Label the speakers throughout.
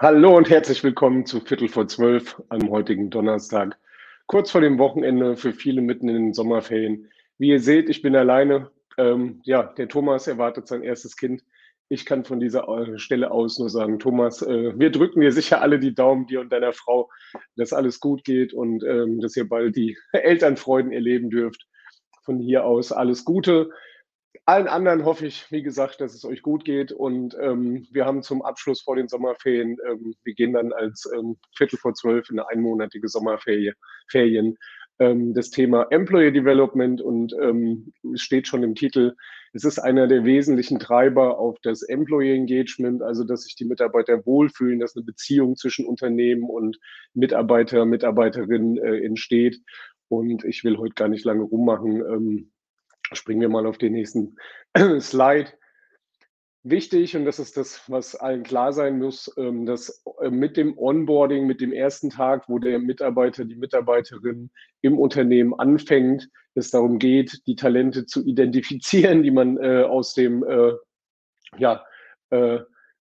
Speaker 1: Hallo und herzlich willkommen zu Viertel vor zwölf am heutigen Donnerstag. Kurz vor dem Wochenende für viele mitten in den Sommerferien. Wie ihr seht, ich bin alleine. Ähm, ja, der Thomas erwartet sein erstes Kind. Ich kann von dieser äh, Stelle aus nur sagen, Thomas, äh, wir drücken dir sicher alle die Daumen, dir und deiner Frau, dass alles gut geht und ähm, dass ihr bald die Elternfreuden erleben dürft. Von hier aus alles Gute. Allen anderen hoffe ich, wie gesagt, dass es euch gut geht. Und ähm, wir haben zum Abschluss vor den Sommerferien, ähm, wir gehen dann als ähm, Viertel vor zwölf in eine einmonatige Sommerferien, Ferien, ähm, das Thema Employee Development und ähm, es steht schon im Titel, es ist einer der wesentlichen Treiber auf das Employee Engagement, also dass sich die Mitarbeiter wohlfühlen, dass eine Beziehung zwischen Unternehmen und Mitarbeiter, Mitarbeiterinnen äh, entsteht. Und ich will heute gar nicht lange rummachen. Springen wir mal auf den nächsten Slide. Wichtig, und das ist das, was allen klar sein muss, ähm, dass äh, mit dem Onboarding, mit dem ersten Tag, wo der Mitarbeiter, die Mitarbeiterin im Unternehmen anfängt, es darum geht, die Talente zu identifizieren, die man äh, aus dem äh, ja,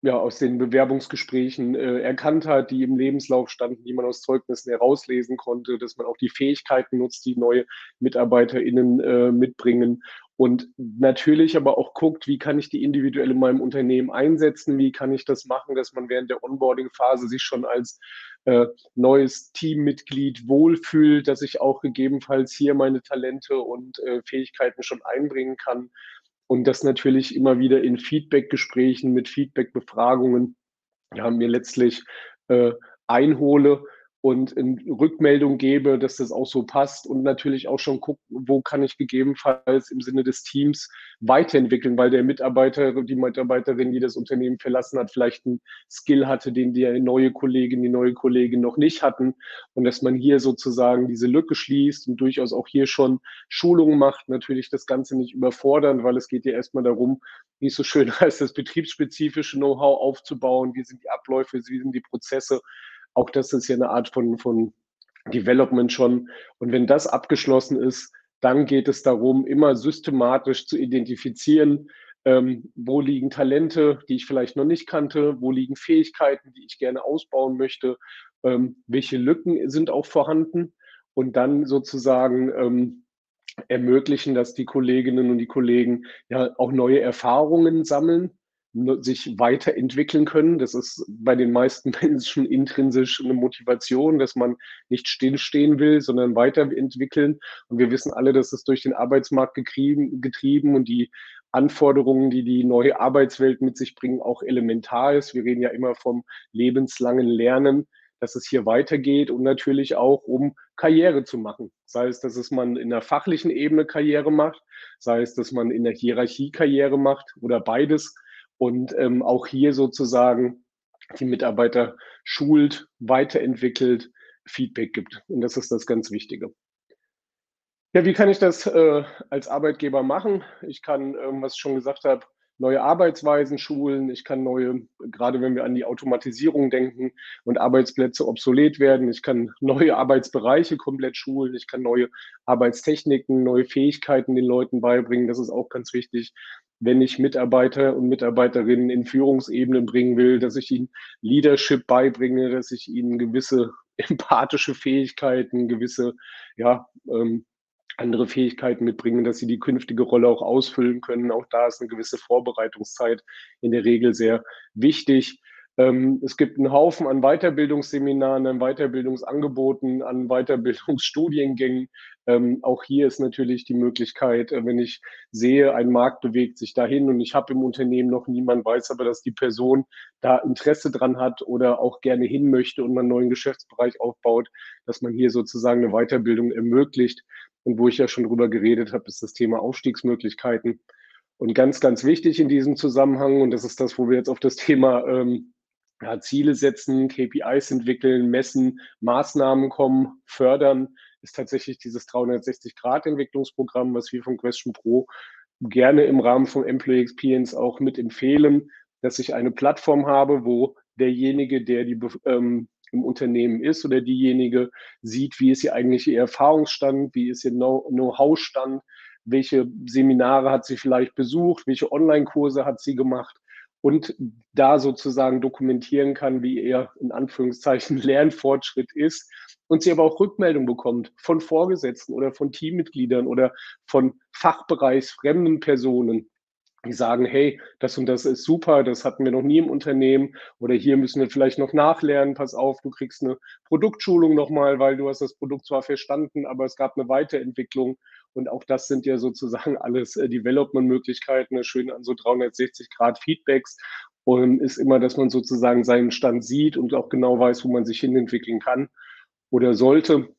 Speaker 1: ja, aus den Bewerbungsgesprächen äh, erkannt hat, die im Lebenslauf standen, die man aus Zeugnissen herauslesen konnte, dass man auch die Fähigkeiten nutzt, die neue MitarbeiterInnen äh, mitbringen und natürlich aber auch guckt, wie kann ich die individuell in meinem Unternehmen einsetzen, wie kann ich das machen, dass man während der Onboarding-Phase sich schon als äh, neues Teammitglied wohlfühlt, dass ich auch gegebenenfalls hier meine Talente und äh, Fähigkeiten schon einbringen kann und das natürlich immer wieder in Feedback-Gesprächen mit Feedback-Befragungen ja, mir letztlich äh, einhole und Rückmeldung gebe, dass das auch so passt und natürlich auch schon gucken, wo kann ich gegebenenfalls im Sinne des Teams weiterentwickeln, weil der Mitarbeiter, die Mitarbeiterin, die das Unternehmen verlassen hat, vielleicht einen Skill hatte, den die neue Kollegin, die neue Kollegin noch nicht hatten. Und dass man hier sozusagen diese Lücke schließt und durchaus auch hier schon Schulungen macht, natürlich das Ganze nicht überfordern, weil es geht ja erstmal darum, wie es so schön heißt, das betriebsspezifische Know-how aufzubauen, wie sind die Abläufe, wie sind die Prozesse, auch das ist ja eine Art von, von Development schon. Und wenn das abgeschlossen ist, dann geht es darum, immer systematisch zu identifizieren, ähm, wo liegen Talente, die ich vielleicht noch nicht kannte, wo liegen Fähigkeiten, die ich gerne ausbauen möchte, ähm, welche Lücken sind auch vorhanden und dann sozusagen ähm, ermöglichen, dass die Kolleginnen und die Kollegen ja auch neue Erfahrungen sammeln sich weiterentwickeln können. Das ist bei den meisten Menschen intrinsisch eine Motivation, dass man nicht stillstehen will, sondern weiterentwickeln. Und wir wissen alle, dass es durch den Arbeitsmarkt getrieben, getrieben und die Anforderungen, die die neue Arbeitswelt mit sich bringen, auch elementar ist. Wir reden ja immer vom lebenslangen Lernen, dass es hier weitergeht und natürlich auch um Karriere zu machen. Sei es, dass es man in der fachlichen Ebene Karriere macht, sei es, dass man in der Hierarchie Karriere macht oder beides und ähm, auch hier sozusagen die Mitarbeiter schult, weiterentwickelt, Feedback gibt. Und das ist das ganz Wichtige. Ja, wie kann ich das äh, als Arbeitgeber machen? Ich kann, ähm, was ich schon gesagt habe, neue Arbeitsweisen schulen. Ich kann neue, gerade wenn wir an die Automatisierung denken und Arbeitsplätze obsolet werden, ich kann neue Arbeitsbereiche komplett schulen. Ich kann neue Arbeitstechniken, neue Fähigkeiten den Leuten beibringen. Das ist auch ganz wichtig wenn ich Mitarbeiter und Mitarbeiterinnen in Führungsebenen bringen will, dass ich ihnen Leadership beibringe, dass ich ihnen gewisse empathische Fähigkeiten, gewisse ja, ähm, andere Fähigkeiten mitbringen, dass sie die künftige Rolle auch ausfüllen können. Auch da ist eine gewisse Vorbereitungszeit in der Regel sehr wichtig. Ähm, es gibt einen Haufen an Weiterbildungsseminaren, an Weiterbildungsangeboten, an Weiterbildungsstudiengängen. Ähm, auch hier ist natürlich die Möglichkeit, äh, wenn ich sehe, ein Markt bewegt sich dahin und ich habe im Unternehmen noch niemand, weiß aber, dass die Person da Interesse dran hat oder auch gerne hin möchte und man einen neuen Geschäftsbereich aufbaut, dass man hier sozusagen eine Weiterbildung ermöglicht. Und wo ich ja schon drüber geredet habe, ist das Thema Aufstiegsmöglichkeiten. Und ganz, ganz wichtig in diesem Zusammenhang, und das ist das, wo wir jetzt auf das Thema ähm, ja, Ziele setzen, KPIs entwickeln, messen, Maßnahmen kommen, fördern, ist tatsächlich dieses 360-Grad-Entwicklungsprogramm, was wir von Question Pro gerne im Rahmen von Employee Experience auch mit empfehlen, dass ich eine Plattform habe, wo derjenige, der die ähm, im Unternehmen ist oder diejenige sieht, wie ist hier eigentlich ihr Erfahrungsstand, wie ist ihr Know-how-Stand, welche Seminare hat sie vielleicht besucht, welche Online-Kurse hat sie gemacht und da sozusagen dokumentieren kann, wie er in Anführungszeichen Lernfortschritt ist und sie aber auch Rückmeldung bekommt von Vorgesetzten oder von Teammitgliedern oder von fachbereichsfremden Personen, die sagen, hey, das und das ist super, das hatten wir noch nie im Unternehmen. Oder hier müssen wir vielleicht noch nachlernen, pass auf, du kriegst eine Produktschulung nochmal, weil du hast das Produkt zwar verstanden, aber es gab eine Weiterentwicklung. Und auch das sind ja sozusagen alles äh, Development-Möglichkeiten, ne, schön an so 360 Grad Feedbacks. Und ist immer, dass man sozusagen seinen Stand sieht und auch genau weiß, wo man sich hinentwickeln kann oder sollte.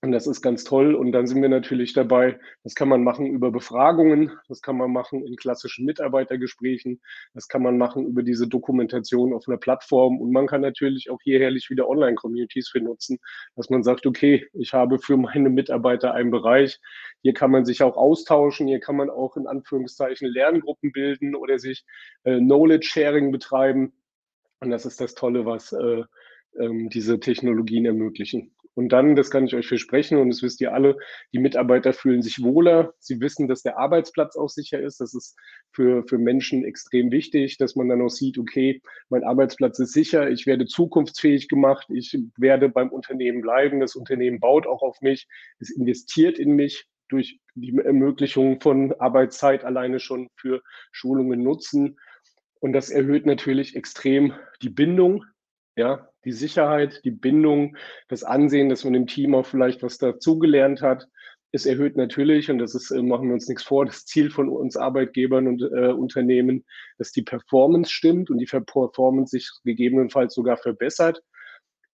Speaker 1: Und das ist ganz toll. Und dann sind wir natürlich dabei, das kann man machen über Befragungen, das kann man machen in klassischen Mitarbeitergesprächen, das kann man machen über diese Dokumentation auf einer Plattform. Und man kann natürlich auch hier herrlich wieder Online-Communities für nutzen, dass man sagt, okay, ich habe für meine Mitarbeiter einen Bereich. Hier kann man sich auch austauschen, hier kann man auch in Anführungszeichen Lerngruppen bilden oder sich äh, Knowledge-Sharing betreiben. Und das ist das Tolle, was äh, ähm, diese Technologien ermöglichen. Und dann, das kann ich euch versprechen, und das wisst ihr alle, die Mitarbeiter fühlen sich wohler. Sie wissen, dass der Arbeitsplatz auch sicher ist. Das ist für, für Menschen extrem wichtig, dass man dann auch sieht, okay, mein Arbeitsplatz ist sicher, ich werde zukunftsfähig gemacht, ich werde beim Unternehmen bleiben, das Unternehmen baut auch auf mich, es investiert in mich durch die Ermöglichung von Arbeitszeit alleine schon für Schulungen nutzen. Und das erhöht natürlich extrem die Bindung ja, die Sicherheit, die Bindung, das Ansehen, dass man im Team auch vielleicht was dazugelernt hat. Es erhöht natürlich, und das ist, äh, machen wir uns nichts vor, das Ziel von uns Arbeitgebern und äh, Unternehmen, dass die Performance stimmt und die Performance sich gegebenenfalls sogar verbessert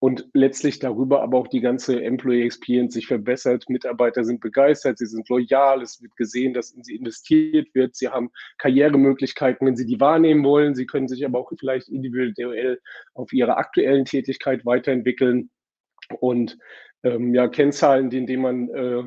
Speaker 1: und letztlich darüber aber auch die ganze Employee Experience sich verbessert. Mitarbeiter sind begeistert, sie sind loyal, es wird gesehen, dass in sie investiert wird, sie haben Karrieremöglichkeiten, wenn sie die wahrnehmen wollen. Sie können sich aber auch vielleicht individuell auf ihre aktuellen Tätigkeit weiterentwickeln. Und ähm, ja, Kennzahlen, in denen man äh,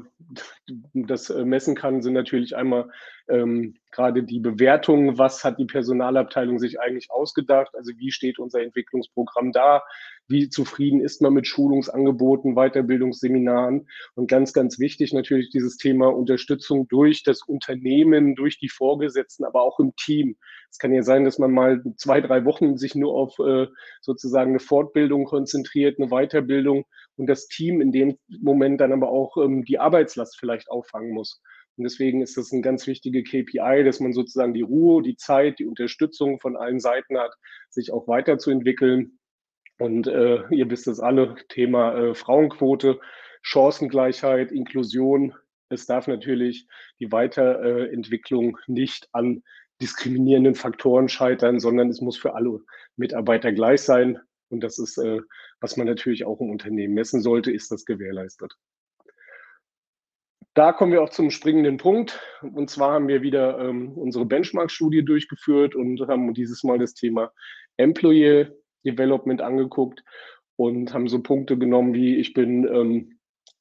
Speaker 1: das äh, messen kann, sind natürlich einmal ähm, gerade die Bewertung, was hat die Personalabteilung sich eigentlich ausgedacht, also wie steht unser Entwicklungsprogramm da, wie zufrieden ist man mit Schulungsangeboten, Weiterbildungsseminaren? Und ganz, ganz wichtig natürlich dieses Thema Unterstützung durch das Unternehmen, durch die Vorgesetzten, aber auch im Team. Es kann ja sein, dass man mal zwei, drei Wochen sich nur auf äh, sozusagen eine Fortbildung konzentriert, eine Weiterbildung und das Team in dem Moment dann aber auch ähm, die Arbeitslast vielleicht auffangen muss. Und deswegen ist das ein ganz wichtige KPI, dass man sozusagen die Ruhe, die Zeit, die Unterstützung von allen Seiten hat, sich auch weiterzuentwickeln. Und äh, ihr wisst es alle, Thema äh, Frauenquote, Chancengleichheit, Inklusion. Es darf natürlich die Weiterentwicklung nicht an diskriminierenden Faktoren scheitern, sondern es muss für alle Mitarbeiter gleich sein. Und das ist, äh, was man natürlich auch im Unternehmen messen sollte, ist das gewährleistet. Da kommen wir auch zum springenden Punkt. Und zwar haben wir wieder ähm, unsere Benchmark-Studie durchgeführt und haben dieses Mal das Thema Employee Development angeguckt und haben so Punkte genommen wie ich bin ähm,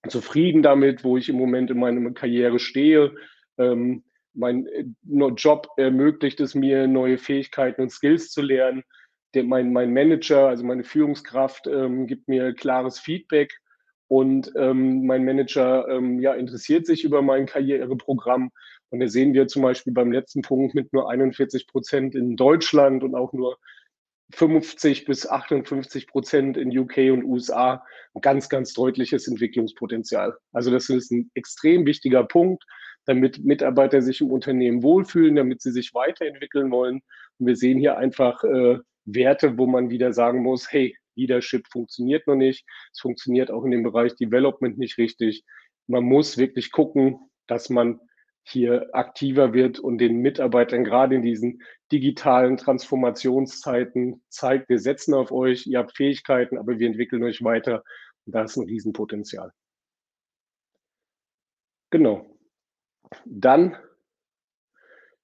Speaker 1: zufrieden damit, wo ich im Moment in meiner Karriere stehe. Ähm, mein äh, Job ermöglicht es mir, neue Fähigkeiten und Skills zu lernen. Der, mein, mein Manager, also meine Führungskraft, ähm, gibt mir klares Feedback und ähm, mein Manager ähm, ja, interessiert sich über mein Karriereprogramm. Und da sehen wir zum Beispiel beim letzten Punkt mit nur 41 Prozent in Deutschland und auch nur 50 bis 58 Prozent in UK und USA ein ganz, ganz deutliches Entwicklungspotenzial. Also das ist ein extrem wichtiger Punkt, damit Mitarbeiter sich im Unternehmen wohlfühlen, damit sie sich weiterentwickeln wollen. Und wir sehen hier einfach äh, Werte, wo man wieder sagen muss, hey, Leadership funktioniert noch nicht. Es funktioniert auch in dem Bereich Development nicht richtig. Man muss wirklich gucken, dass man hier aktiver wird und den Mitarbeitern gerade in diesen digitalen Transformationszeiten zeigt, wir setzen auf euch, ihr habt Fähigkeiten, aber wir entwickeln euch weiter. Und da ist ein Riesenpotenzial. Genau. Dann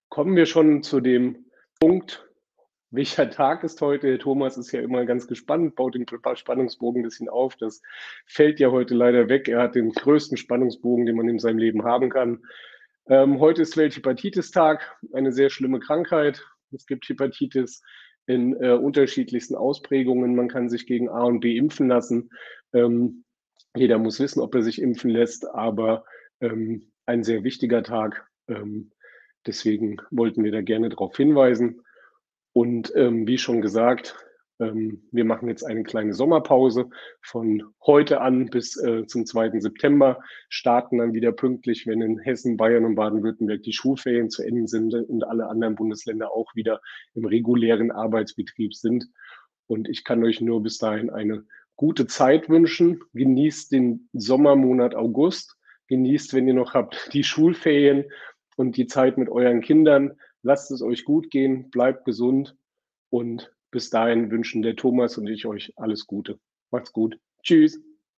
Speaker 1: kommen wir schon zu dem Punkt, welcher Tag ist heute? Thomas ist ja immer ganz gespannt, baut den Spannungsbogen ein bisschen auf. Das fällt ja heute leider weg. Er hat den größten Spannungsbogen, den man in seinem Leben haben kann. Ähm, heute ist Welthepatitis-Tag, eine sehr schlimme Krankheit. Es gibt Hepatitis in äh, unterschiedlichsten Ausprägungen. Man kann sich gegen A und B impfen lassen. Ähm, jeder muss wissen, ob er sich impfen lässt, aber ähm, ein sehr wichtiger Tag. Ähm, deswegen wollten wir da gerne darauf hinweisen. Und ähm, wie schon gesagt, ähm, wir machen jetzt eine kleine Sommerpause von heute an bis äh, zum 2. September, starten dann wieder pünktlich, wenn in Hessen, Bayern und Baden-Württemberg die Schulferien zu Ende sind und alle anderen Bundesländer auch wieder im regulären Arbeitsbetrieb sind. Und ich kann euch nur bis dahin eine gute Zeit wünschen. Genießt den Sommermonat August. Genießt, wenn ihr noch habt, die Schulferien und die Zeit mit euren Kindern. Lasst es euch gut gehen, bleibt gesund und bis dahin wünschen der Thomas und ich euch alles Gute. Macht's gut. Tschüss.